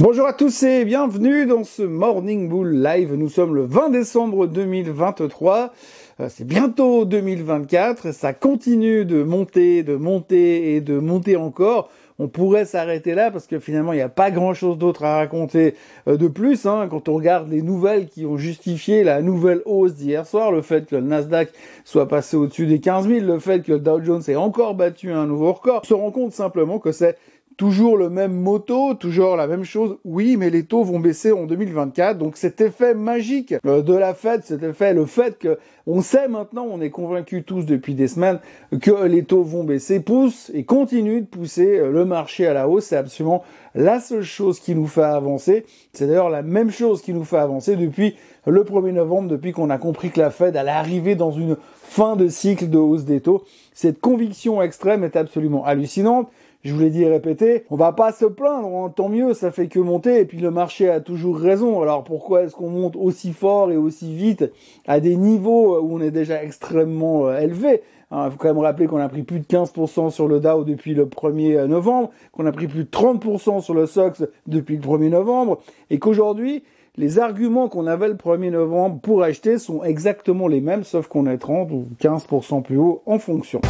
Bonjour à tous et bienvenue dans ce Morning Bull Live. Nous sommes le 20 décembre 2023. Euh, c'est bientôt 2024. Ça continue de monter, de monter et de monter encore. On pourrait s'arrêter là parce que finalement il n'y a pas grand chose d'autre à raconter euh, de plus. Hein, quand on regarde les nouvelles qui ont justifié la nouvelle hausse d'hier soir, le fait que le Nasdaq soit passé au-dessus des 15 000, le fait que le Dow Jones ait encore battu un nouveau record, on se rend compte simplement que c'est Toujours le même moto, toujours la même chose. Oui, mais les taux vont baisser en 2024. Donc cet effet magique euh, de la Fed, cet effet, le fait que on sait maintenant, on est convaincus tous depuis des semaines que les taux vont baisser, pousse et continue de pousser euh, le marché à la hausse. C'est absolument la seule chose qui nous fait avancer. C'est d'ailleurs la même chose qui nous fait avancer depuis le 1er novembre, depuis qu'on a compris que la Fed allait arriver dans une fin de cycle de hausse des taux. Cette conviction extrême est absolument hallucinante je vous l'ai dit et répété, on va pas se plaindre, hein. tant mieux, ça fait que monter, et puis le marché a toujours raison. Alors pourquoi est-ce qu'on monte aussi fort et aussi vite à des niveaux où on est déjà extrêmement euh, élevé? Il hein, faut quand même rappeler qu'on a pris plus de 15% sur le Dow depuis le 1er euh, novembre, qu'on a pris plus de 30% sur le SOX depuis le 1er novembre, et qu'aujourd'hui, les arguments qu'on avait le 1er novembre pour acheter sont exactement les mêmes, sauf qu'on est 30 ou 15% plus haut en fonction.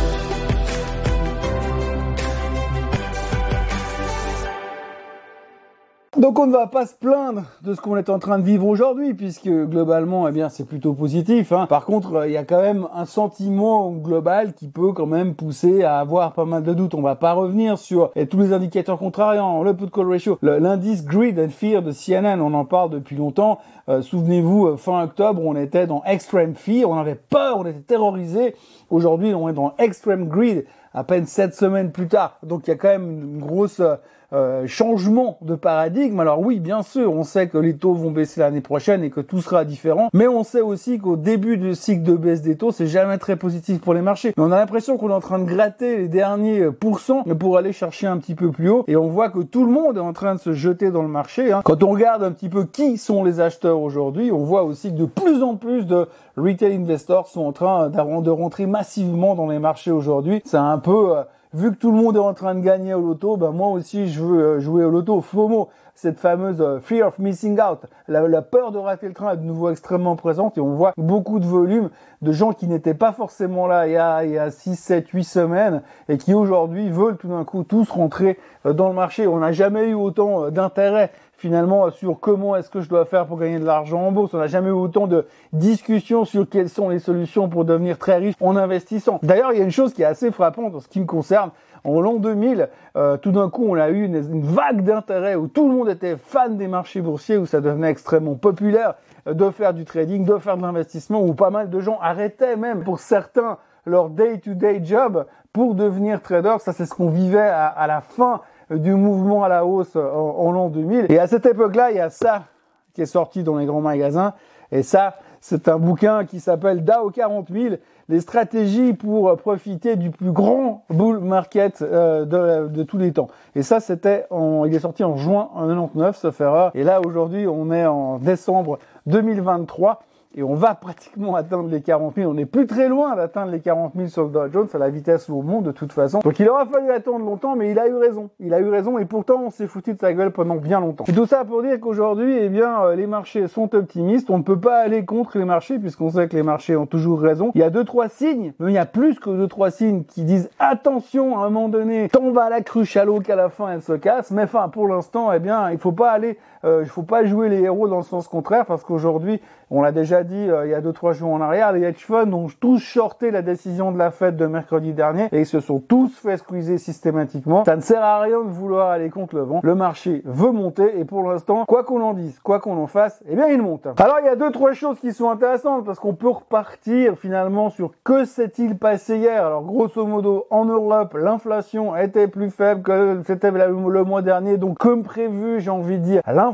Donc on ne va pas se plaindre de ce qu'on est en train de vivre aujourd'hui, puisque globalement, eh bien, c'est plutôt positif. Hein. Par contre, il y a quand même un sentiment global qui peut quand même pousser à avoir pas mal de doutes. On va pas revenir sur tous les indicateurs contrariants, le put call ratio, l'indice Greed and Fear de CNN, on en parle depuis longtemps. Euh, souvenez-vous, euh, fin octobre, on était dans Extreme Fear, on avait peur, on était terrorisé. Aujourd'hui, on est dans Extreme Greed, à peine sept semaines plus tard. Donc il y a quand même une grosse euh, euh, changement de paradigme. Alors oui, bien sûr, on sait que les taux vont baisser l'année prochaine et que tout sera différent, mais on sait aussi qu'au début du cycle de baisse des taux, c'est jamais très positif pour les marchés. Mais on a l'impression qu'on est en train de gratter les derniers pourcents pour aller chercher un petit peu plus haut, et on voit que tout le monde est en train de se jeter dans le marché. Hein. Quand on regarde un petit peu qui sont les acheteurs aujourd'hui, on voit aussi que de plus en plus de retail investors sont en train de rentrer massivement dans les marchés aujourd'hui. C'est un peu euh, vu que tout le monde est en train de gagner au loto, ben moi aussi je veux euh, jouer au loto. FOMO, cette fameuse euh, fear of missing out, la, peur de rater le train est de nouveau extrêmement présente et on voit beaucoup de volume de gens qui n'étaient pas forcément là il y a, il y a 6, 7, 8 semaines et qui aujourd'hui veulent tout d'un coup tous rentrer euh, dans le marché. On n'a jamais eu autant d'intérêt finalement sur comment est-ce que je dois faire pour gagner de l'argent en bourse. On n'a jamais eu autant de discussions sur quelles sont les solutions pour devenir très riche en investissant. D'ailleurs, il y a une chose qui est assez frappante en ce qui me concerne. En l'an 2000, euh, tout d'un coup, on a eu une, vague d'intérêt où tout le monde était fan des marchés boursiers, où ça devenait extrêmement populaire euh, de faire du trading, de faire de l'investissement, où pas mal de gens arrêtaient même pour certains leur day-to-day job pour devenir trader. Ça, c'est ce qu'on vivait à la fin du mouvement à la hausse en, l'an 2000. Et à cette époque-là, il y a ça qui est sorti dans les grands magasins. Et ça, c'est un bouquin qui s'appelle DAO 40 000, les stratégies pour profiter du plus grand bull market euh, de, tous les temps. Et ça, c'était, il est sorti en juin 99, ce erreur. Et là, aujourd'hui, on est en décembre 2023 et on va pratiquement atteindre les 40 000. On n'est plus très loin d'atteindre les 40 000 sur le Dow Jones à la vitesse où on monte de toute façon. Donc il aura fallu attendre longtemps, mais il a eu raison. Il a eu raison et pourtant on s'est foutu de sa gueule pendant bien longtemps. Et tout ça pour dire qu'aujourd'hui, eh bien, euh, les marchés sont optimistes. On ne peut pas aller contre les marchés puisqu'on sait que les marchés ont toujours raison. Il y a deux trois signes, mais il y a plus que deux trois signes qui disent attention à un moment donné, va à la cruche à l'eau qu'à la fin elle se casse. Mais enfin, pour l'instant, eh bien, il faut pas aller, euh, il faut pas jouer les héros dans le sens contraire parce qu'aujourd'hui, on l'a déjà dit euh, il y a deux trois jours en arrière, les hedge funds ont tous shorté la décision de la Fed de mercredi dernier et ils se sont tous fait squeezer systématiquement. Ça ne sert à rien de vouloir aller contre le vent. Le marché veut monter et pour l'instant, quoi qu'on en dise, quoi qu'on en fasse, eh bien il monte. Alors il y a deux trois choses qui sont intéressantes parce qu'on peut repartir finalement sur que s'est-il passé hier. Alors grosso modo, en Europe, l'inflation était plus faible que c'était le mois dernier, donc comme prévu, j'ai envie de dire, l'inflation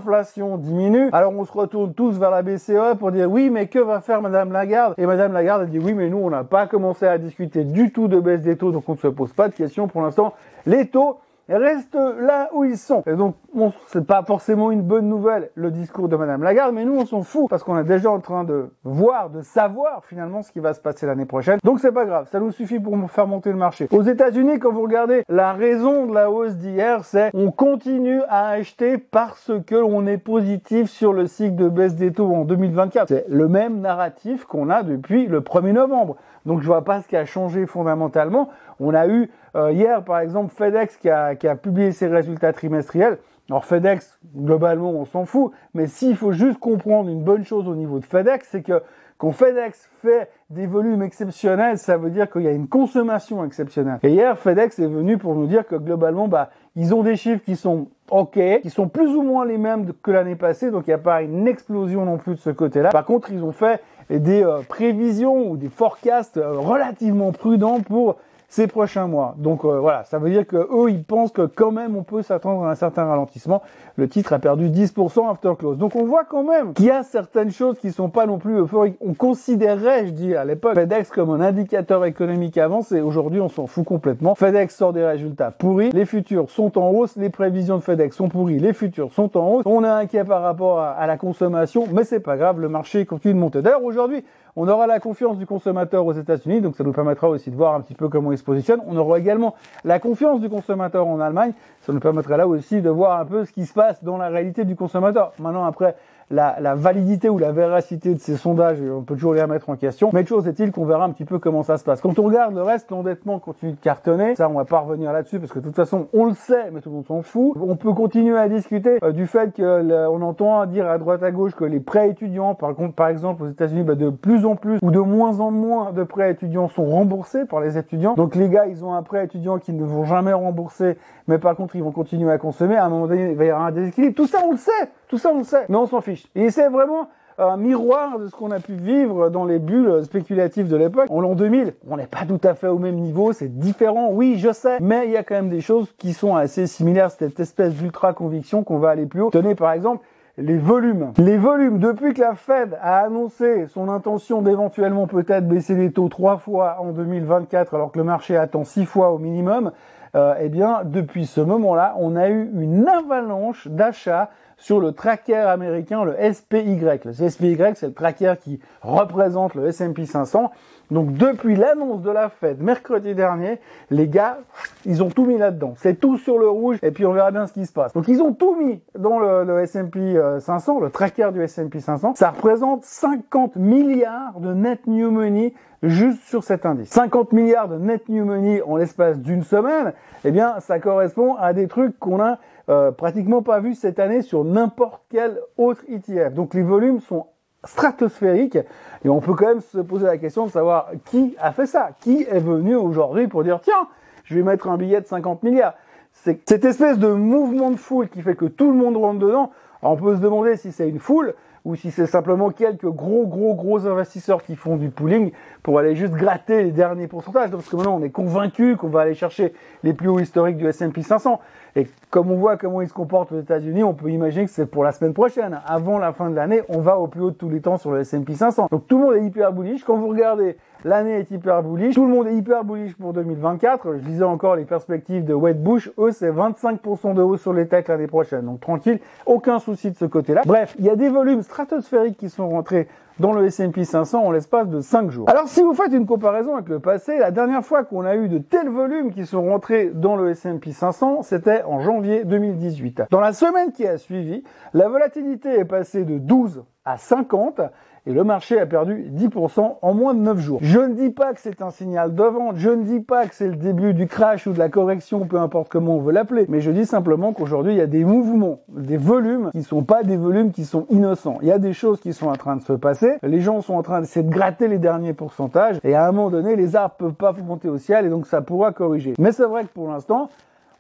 diminue. Alors on se retourne tous vers la BCE pour dire oui, mais que va faire Madame Lagarde? Et Madame Lagarde a dit oui, mais nous on n'a pas commencé à discuter du tout de baisse des taux, donc on ne se pose pas de questions pour l'instant. Les taux restent là où ils sont. Et donc, bon, c'est pas forcément une bonne nouvelle, le discours de Madame Lagarde, mais nous, on s'en fout, parce qu'on est déjà en train de voir, de savoir finalement ce qui va se passer l'année prochaine. Donc c'est pas grave, ça nous suffit pour faire monter le marché. Aux États-Unis, quand vous regardez la raison de la hausse d'hier, c'est on continue à acheter parce que on est positif sur le cycle de baisse des taux en 2024. C'est le même narratif qu'on a depuis le 1er novembre. Donc je vois pas ce qui a changé fondamentalement. On a eu euh, hier par exemple FedEx qui a, qui a publié ses résultats trimestriels. Alors FedEx, globalement, on s'en fout, mais s'il faut juste comprendre une bonne chose au niveau de FedEx, c'est que quand FedEx fait des volumes exceptionnels, ça veut dire qu'il y a une consommation exceptionnelle. Et hier, FedEx est venu pour nous dire que globalement, bah, ils ont des chiffres qui sont OK, qui sont plus ou moins les mêmes que l'année passée, donc il n'y a pas une explosion non plus de ce côté-là. Par contre, ils ont fait des euh, prévisions ou des forecasts euh, relativement prudents pour ces prochains mois. Donc euh, voilà, ça veut dire que eux, ils pensent que quand même on peut s'attendre à un certain ralentissement. Le titre a perdu 10% after close. Donc on voit quand même qu'il y a certaines choses qui sont pas non plus euphoriques. On considérait, je dis à l'époque, FedEx comme un indicateur économique avancé. Aujourd'hui, on s'en fout complètement. FedEx sort des résultats pourris. Les futurs sont en hausse. Les prévisions de FedEx sont pourries. Les futurs sont en hausse. On est inquiet par rapport à, à la consommation, mais c'est pas grave. Le marché continue de monter. D'ailleurs, aujourd'hui, on aura la confiance du consommateur aux États-Unis, donc ça nous permettra aussi de voir un petit peu comment il se positionne. On aura également la confiance du consommateur en Allemagne, ça nous permettra là aussi de voir un peu ce qui se passe dans la réalité du consommateur. Maintenant, après, la, validité ou la véracité de ces sondages, on peut toujours les remettre en question. Mais chose est-il qu'on verra un petit peu comment ça se passe. Quand on regarde le reste, l'endettement continue de cartonner. Ça, on va pas revenir là-dessus parce que de toute façon, on le sait, mais tout le monde s'en fout. On peut continuer à discuter euh, du fait que on entend dire à droite à gauche que les prêts étudiants, par contre, par exemple aux États-Unis, bah, de plus en plus ou de moins en moins de prêts étudiants sont remboursés par les étudiants. Donc les gars, ils ont un prêt étudiant qui ne vont jamais rembourser, mais par contre, ils vont continuer à consommer. À un moment donné, il va y avoir un déséquilibre. Tout ça, on le sait. Tout ça, on le sait. Mais on s'en fiche. Et c'est vraiment un miroir de ce qu'on a pu vivre dans les bulles spéculatives de l'époque. En l'an 2000, on n'est pas tout à fait au même niveau, c'est différent, oui, je sais, mais il y a quand même des choses qui sont assez similaires, cette espèce d'ultra conviction qu'on va aller plus haut. Tenez par exemple les volumes. Les volumes, depuis que la Fed a annoncé son intention d'éventuellement peut-être baisser les taux trois fois en 2024 alors que le marché attend six fois au minimum, euh, eh bien, depuis ce moment-là, on a eu une avalanche d'achats sur le tracker américain, le SPY. Le SPY, c'est le tracker qui représente le S&P 500. Donc depuis l'annonce de la fête mercredi dernier, les gars, ils ont tout mis là-dedans. C'est tout sur le rouge et puis on verra bien ce qui se passe. Donc ils ont tout mis dans le, S&P 500, le tracker du S&P 500. Ça représente 50 milliards de net new money juste sur cet indice. 50 milliards de net new money en l'espace d'une semaine, eh bien ça correspond à des trucs qu'on a euh, pratiquement pas vu cette année sur n'importe quel autre ETF. Donc les volumes sont stratosphériques et on peut quand même se poser la question de savoir qui a fait ça, qui est venu aujourd'hui pour dire tiens, je vais mettre un billet de 50 milliards. C'est cette espèce de mouvement de foule qui fait que tout le monde rentre dedans. on peut se demander si c'est une foule ou si c'est simplement quelques gros gros gros investisseurs qui font du pooling pour aller juste gratter les derniers pourcentages. Parce que maintenant on est convaincu qu'on va aller chercher les plus hauts historiques du S&P 500. Et comme on voit comment ils se comportent aux États-Unis, on peut imaginer que c'est pour la semaine prochaine. Avant la fin de l'année, on va au plus haut de tous les temps sur le S&P 500. Donc tout le monde est hyper bullish. Quand vous regardez, l'année est hyper bullish. Tout le monde est hyper bullish pour 2024. Je disais encore les perspectives de Wedbush. Eux, c'est 25% de hausse sur les techs l'année prochaine. Donc tranquille, aucun souci de ce côté-là. Bref, il y a des volumes stratosphériques qui sont rentrés dans le S&P 500 en l'espace de 5 jours. Alors si vous faites une comparaison avec le passé, la dernière fois qu'on a eu de tels volumes qui sont rentrés dans le S&P 500, c'était en janvier 2018. Dans la semaine qui a suivi, la volatilité est passée de 12 à 50 et le marché a perdu 10% en moins de 9 jours. Je ne dis pas que c'est un signal de vente, je ne dis pas que c'est le début du crash ou de la correction, peu importe comment on veut l'appeler, mais je dis simplement qu'aujourd'hui il y a des mouvements, des volumes qui sont pas des volumes qui sont innocents. Il y a des choses qui sont en train de se passer, les gens sont en train d'essayer de gratter les derniers pourcentages et à un moment donné les arbres peuvent pas monter au ciel et donc ça pourra corriger. Mais c'est vrai que pour l'instant,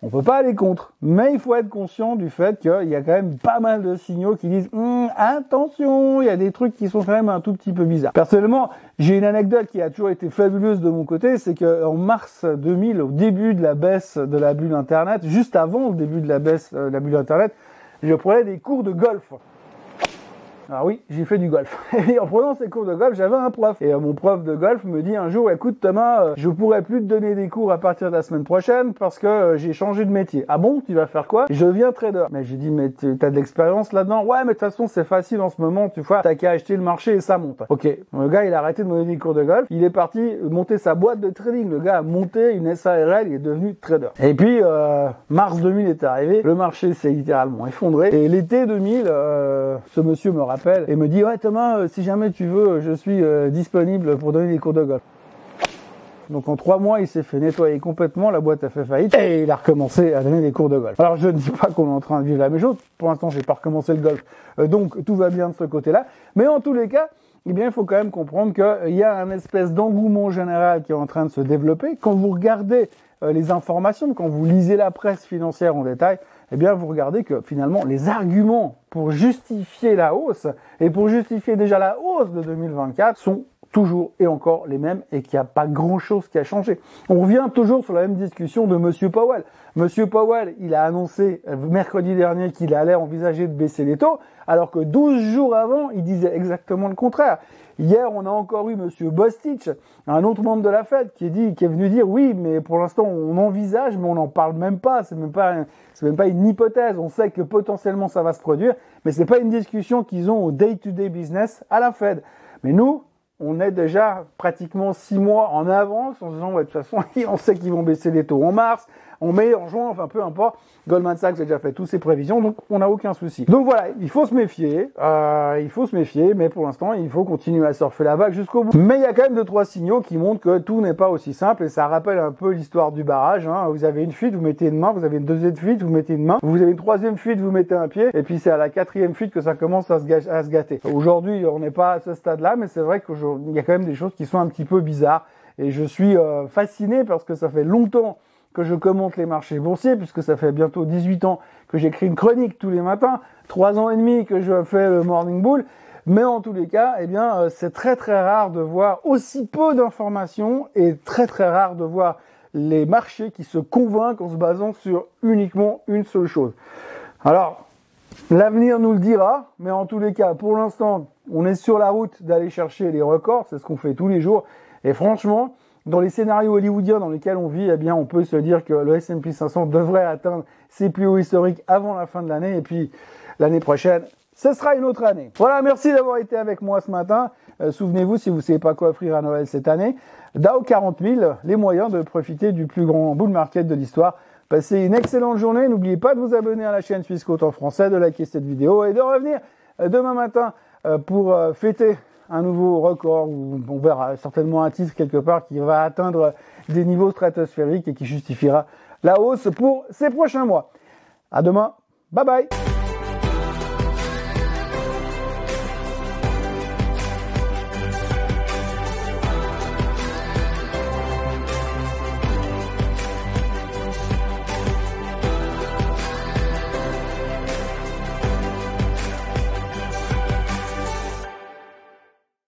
on peut pas aller contre, mais il faut être conscient du fait qu'il y a quand même pas mal de signaux qui disent hum, attention, il y a des trucs qui sont quand même un tout petit peu bizarres. Personnellement, j'ai une anecdote qui a toujours été fabuleuse de mon côté, c'est que en mars 2000, au début de la baisse de la bulle Internet, juste avant le début de la baisse euh, de la bulle Internet, je prenais des cours de golf. Alors oui, j'ai fait du golf. Et en prenant ces cours de golf, j'avais un prof. Et euh, mon prof de golf me dit un jour, écoute Thomas, euh, je pourrais plus te donner des cours à partir de la semaine prochaine parce que euh, j'ai changé de métier. Ah bon, tu vas faire quoi? Je deviens trader. Mais j'ai dit, mais t'as de l'expérience là-dedans? Ouais, mais de toute façon, c'est facile en ce moment, tu vois, t'as qu'à acheter le marché et ça monte. Ok, le gars, il a arrêté de me donner des cours de golf. Il est parti monter sa boîte de trading. Le gars a monté une SARL, il est devenu trader. Et puis, mars 2000 est arrivé, le marché s'est littéralement effondré. Et l'été 2000, ce monsieur me rappelle et me dit, ouais Thomas, si jamais tu veux, je suis disponible pour donner des cours de golf. Donc en trois mois, il s'est fait nettoyer complètement, la boîte a fait faillite et il a recommencé à donner des cours de golf. Alors je ne dis pas qu'on est en train de vivre la même chose, pour l'instant j'ai pas recommencé le golf, euh, donc tout va bien de ce côté-là. Mais en tous les cas, eh bien il faut quand même comprendre qu'il y a un espèce d'engouement général qui est en train de se développer. Quand vous regardez euh, les informations, quand vous lisez la presse financière en détail, eh bien vous regardez que finalement les arguments pour justifier la hausse et pour justifier déjà la hausse de 2024 sont toujours et encore les mêmes et qu'il n'y a pas grand chose qui a changé. On revient toujours sur la même discussion de Monsieur Powell. Monsieur Powell, il a annoncé euh, mercredi dernier qu'il allait envisager de baisser les taux, alors que 12 jours avant, il disait exactement le contraire. Hier, on a encore eu Monsieur Bostich, un autre membre de la Fed, qui est dit, qui est venu dire oui, mais pour l'instant, on envisage, mais on n'en parle même pas. C'est même pas, c'est même pas une hypothèse. On sait que potentiellement ça va se produire, mais c'est pas une discussion qu'ils ont au day-to-day -day business à la Fed. Mais nous, on est déjà pratiquement six mois en avance en se disant de toute façon on sait qu'ils vont baisser les taux en mars, en mai, en juin, enfin peu importe. Goldman Sachs a déjà fait toutes ses prévisions, donc on n'a aucun souci. Donc voilà, il faut se méfier, euh, il faut se méfier, mais pour l'instant il faut continuer à surfer la vague jusqu'au bout. Mais il y a quand même deux trois signaux qui montrent que tout n'est pas aussi simple et ça rappelle un peu l'histoire du barrage. Hein. Vous avez une fuite, vous mettez une main, vous avez une deuxième fuite, vous mettez une main, vous avez une troisième fuite, vous mettez un pied, et puis c'est à la quatrième fuite que ça commence à se, gâter. Aujourd'hui on n'est pas à ce stade-là, mais c'est vrai qu'il y a quand même des choses qui sont un petit peu bizarres et je suis euh, fasciné parce que ça fait longtemps que je commente les marchés boursiers, puisque ça fait bientôt 18 ans que j'écris une chronique tous les matins, 3 ans et demi que je fais le Morning Bull, mais en tous les cas, eh bien, euh, c'est très très rare de voir aussi peu d'informations et très très rare de voir les marchés qui se convainquent en se basant sur uniquement une seule chose. Alors, l'avenir nous le dira, mais en tous les cas, pour l'instant, on est sur la route d'aller chercher les records, c'est ce qu'on fait tous les jours, et franchement, dans les scénarios hollywoodiens dans lesquels on vit, eh on peut se dire que le S&P 500 devrait atteindre ses plus hauts historiques avant la fin de l'année et puis l'année prochaine, ce sera une autre année. Voilà, merci d'avoir été avec moi ce matin. Euh, souvenez-vous, si vous ne savez pas quoi offrir à Noël cette année, Dow 40 000, les moyens de profiter du plus grand bull market de l'histoire. Passez une excellente journée. N'oubliez pas de vous abonner à la chaîne Suisse en français, de liker cette vidéo et de revenir euh, demain matin euh, pour fêter un nouveau record ou on verra certainement un titre quelque part qui va atteindre des niveaux stratosphériques et qui justifiera la hausse pour ces prochains mois. À demain. Bye bye.